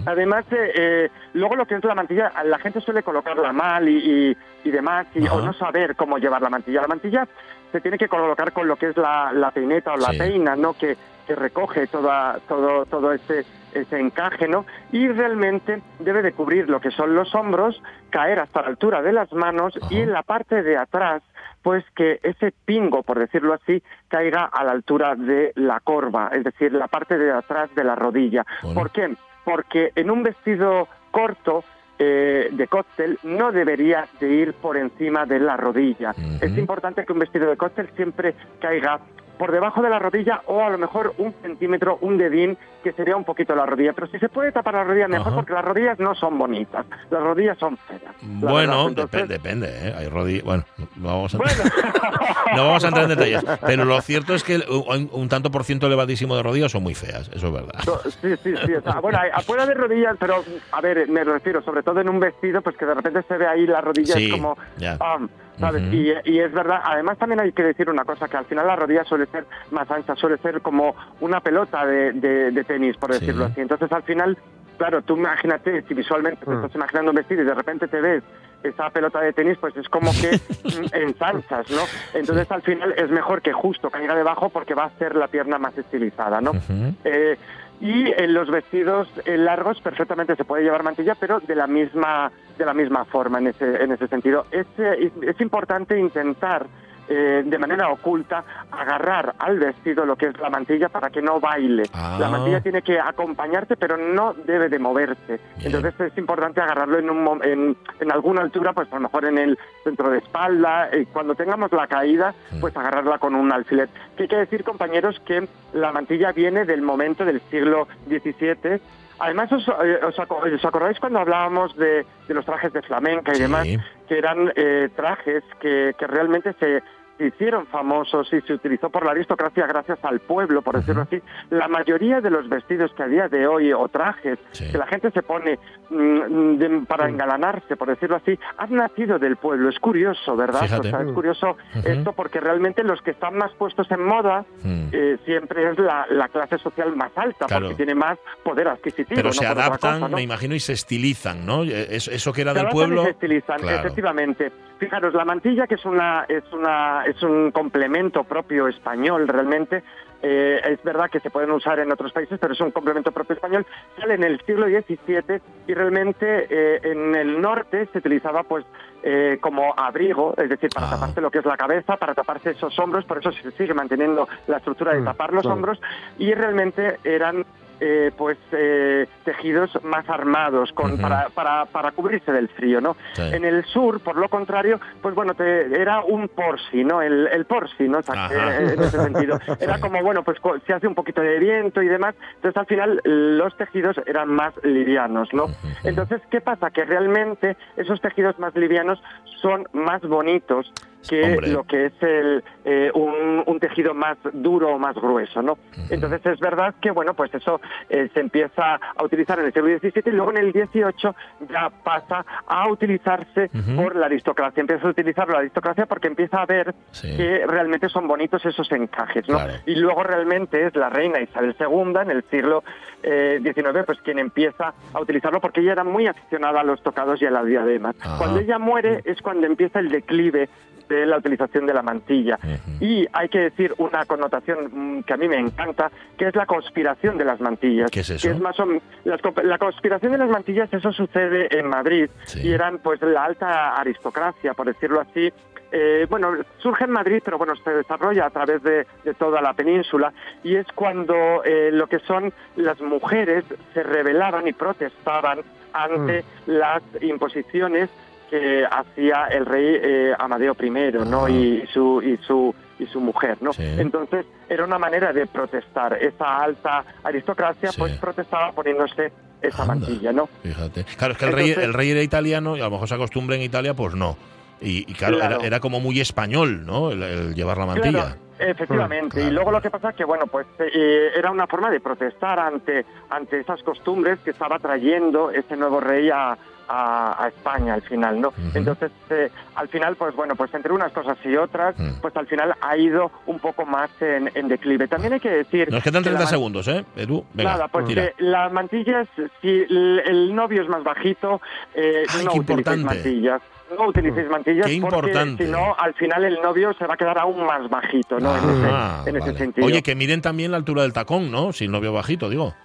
Además, eh, eh, luego lo que es la mantilla, la gente suele colocarla mal y, y, y demás, y, o no saber cómo llevar la mantilla. La mantilla se tiene que colocar con lo que es la, la peineta o la Sí. peina, ¿no? Que, que recoge toda, todo, todo ese, ese encaje, ¿no? Y realmente debe de cubrir lo que son los hombros, caer hasta la altura de las manos y en la parte de atrás, pues que ese pingo, por decirlo así, caiga a la altura de la corva, es decir, la parte de atrás de la rodilla. Bueno. ¿Por qué? Porque en un vestido corto eh, de cóctel no debería de ir por encima de la rodilla. Es importante que un vestido de cóctel siempre caiga por debajo de la rodilla o a lo mejor un centímetro, un dedín, que sería un poquito la rodilla. Pero si se puede tapar la rodilla, mejor Ajá. porque las rodillas no son bonitas. Las rodillas son feas. Bueno, verdad. Entonces, depe- depende, ¿eh? Hay rodillas. Bueno, no vamos a, Bueno. no vamos a entrar en detalles. Pero lo cierto es que un, un tanto por ciento elevadísimo de rodillas son muy feas, eso es verdad. Sí, sí, sí. bueno, puede haber rodillas, pero a ver, me refiero, sobre todo en un vestido, pues que de repente se ve ahí la rodilla, Sí, es como. ya. ah, ¿sabes? Y, y es verdad, además también hay que decir una cosa, que al final la rodilla suele ser más ancha, suele ser como una pelota de, de- de tenis, por Sí. decirlo así. Entonces al final, claro, tú imagínate, si visualmente te Mm. estás imaginando un vestido y de repente te ves esa pelota de tenis, pues es como que mm, ensanchas, ¿no? Entonces al final es mejor que justo caiga debajo porque va a ser la pierna más estilizada, ¿no? Ujú. Eh, y en los vestidos eh, largos perfectamente se puede llevar mantilla, pero de la misma de la misma forma en ese en ese sentido. Es, eh, es importante intentar eh, de manera oculta agarrar al vestido lo que es la mantilla para que no baile. Ah. La mantilla tiene que acompañarte, pero no debe de moverse. Bien. Entonces es importante agarrarlo en, un, en, en alguna altura, pues a lo mejor en el centro de espalda. eh, cuando tengamos la caída, Mm. pues agarrarla con un alfiler. Que hay que decir, compañeros, que la mantilla viene del momento del siglo XVII. Además, ¿os, eh, os aco- os acordáis cuando hablábamos de, de los trajes de flamenca y Sí. demás? Que eran eh, trajes que, que realmente se hicieron famosos y se utilizó por la aristocracia gracias al pueblo, por decirlo así. La mayoría de los vestidos que a día de hoy, o trajes, Sí. que la gente se pone mm, de- para engalanarse, por decirlo así, han nacido del pueblo. Es curioso, ¿verdad? Fíjate. O sea, es curioso esto porque realmente los que están más puestos en moda Mm. eh, siempre es la, la clase social más alta, Claro. porque tiene más poder adquisitivo. Pero no se adaptan, cosa, ¿no? me imagino, y se estilizan, ¿no? Eso, eso que era Se del adaptan y pueblo. se estilizan, Claro. efectivamente. Fijaros, la mantilla, que es una, es una, es un complemento propio español realmente. eh, es verdad que se pueden usar en otros países, pero es un complemento propio español. Sale en el siglo XVII y realmente eh, en el norte se utilizaba pues eh, como abrigo, es decir, para Ah. taparse lo que es la cabeza, para taparse esos hombros, por eso se sigue manteniendo la estructura de Mm, tapar los claro. hombros y realmente eran eh, pues eh, tejidos más armados con, para, para, para cubrirse del frío, ¿no? Sí. En el sur, por lo contrario, pues bueno, te, era un porsi, ¿no? El, el porsi, ¿no? O sea, Ajá. que, en ese sentido. Era Sí. como, bueno, pues se hace un poquito de viento y demás. Entonces, al final, los tejidos eran más livianos, ¿no? Entonces, ¿qué pasa? Que realmente esos tejidos más livianos son más bonitos que Hombre. lo que es el, eh, un, un tejido más duro o más grueso, ¿no? Entonces es verdad que, bueno, pues eso eh, se empieza a utilizar en el siglo XVII y luego en el XVIII ya pasa a utilizarse por la aristocracia. Empieza a utilizarlo la aristocracia porque empieza a ver Sí. que realmente son bonitos esos encajes, ¿no? Claro. Y luego realmente es la reina Isabel II en el siglo eh, XIX, pues quien empieza a utilizarlo porque ella era muy aficionada a los tocados y a las diademas. Cuando ella muere es cuando empieza el declive de la utilización de la mantilla. Y hay que decir una connotación mm, que a mí me encanta, que es la conspiración de las mantillas. ¿Qué es eso? Que es más o las la conspiración de las mantillas, eso sucede en Madrid. Sí. Y eran pues la alta aristocracia, por decirlo así. Eh, bueno, surge en Madrid, pero bueno, se desarrolla a través de, de toda la península. Y es cuando eh, lo que son las mujeres se rebelaban y protestaban ante las imposiciones que hacía el rey eh, Amadeo I, ¿no? Y su y su y su mujer, ¿no? Sí. Entonces era una manera de protestar. Esa alta aristocracia, Sí. pues protestaba poniéndose esa Anda. mantilla, ¿no? Fíjate. Claro, es que el, rey, Entonces- el rey era italiano y a lo mejor se acostumbra en Italia, pues no. Y, y claro, Claro. Era, era como muy español, ¿no? El, el llevar la mantilla. Claro. Efectivamente, Mm, y luego lo que pasa es que, bueno, pues eh, era una forma de protestar ante, ante esas costumbres que estaba trayendo ese nuevo rey a, a- a España al final, ¿no? Entonces, eh, al final, pues bueno, pues entre unas cosas y otras, Mm. pues al final ha ido un poco más en, en declive. También hay que decir... Nos quedan que la 30 man- segundos, ¿eh? Edu, venga, Nada, pues que las mantillas, si el, el novio es más bajito, eh, Ay, no utilicéis importante. mantillas. No utilicéis mantillas Qué porque si no, al final el novio se va a quedar aún más bajito, ¿no? en Ah, ese, en ese sentido. Oye, que miren también la altura del tacón, ¿no? Si el novio bajito, digo.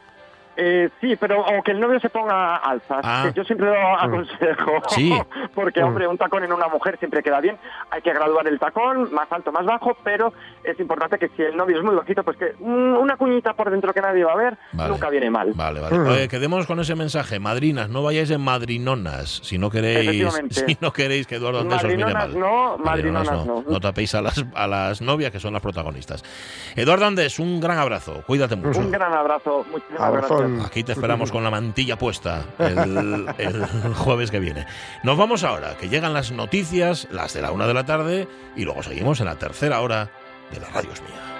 Eh, sí, pero o que el novio se ponga alzas, Ah. que yo siempre lo aconsejo. Sí. Porque, hombre, un tacón en una mujer siempre queda bien. Hay que graduar el tacón, más alto, más bajo, pero es importante que si el novio es muy bajito, pues que mm, una cuñita por dentro que nadie va a ver, Vale. nunca viene mal. Vale, vale. Oye, quedémonos con ese mensaje. Madrinas, no vayáis en madrinonas si no queréis, si no queréis que Eduardo Andrés os mire Madrinonas mal. no, madrinonas no. No tapéis a las, a las novias que son las protagonistas. Eduardo Andrés, un gran abrazo. Cuídate mucho. Un gran abrazo, muchísimas Abrazón. Gracias. Aquí te esperamos con la mantilla puesta el, el jueves que viene. Nos vamos ahora, que llegan las noticias, las de la una de la tarde, y luego seguimos en la tercera hora de la Radio Es Mía.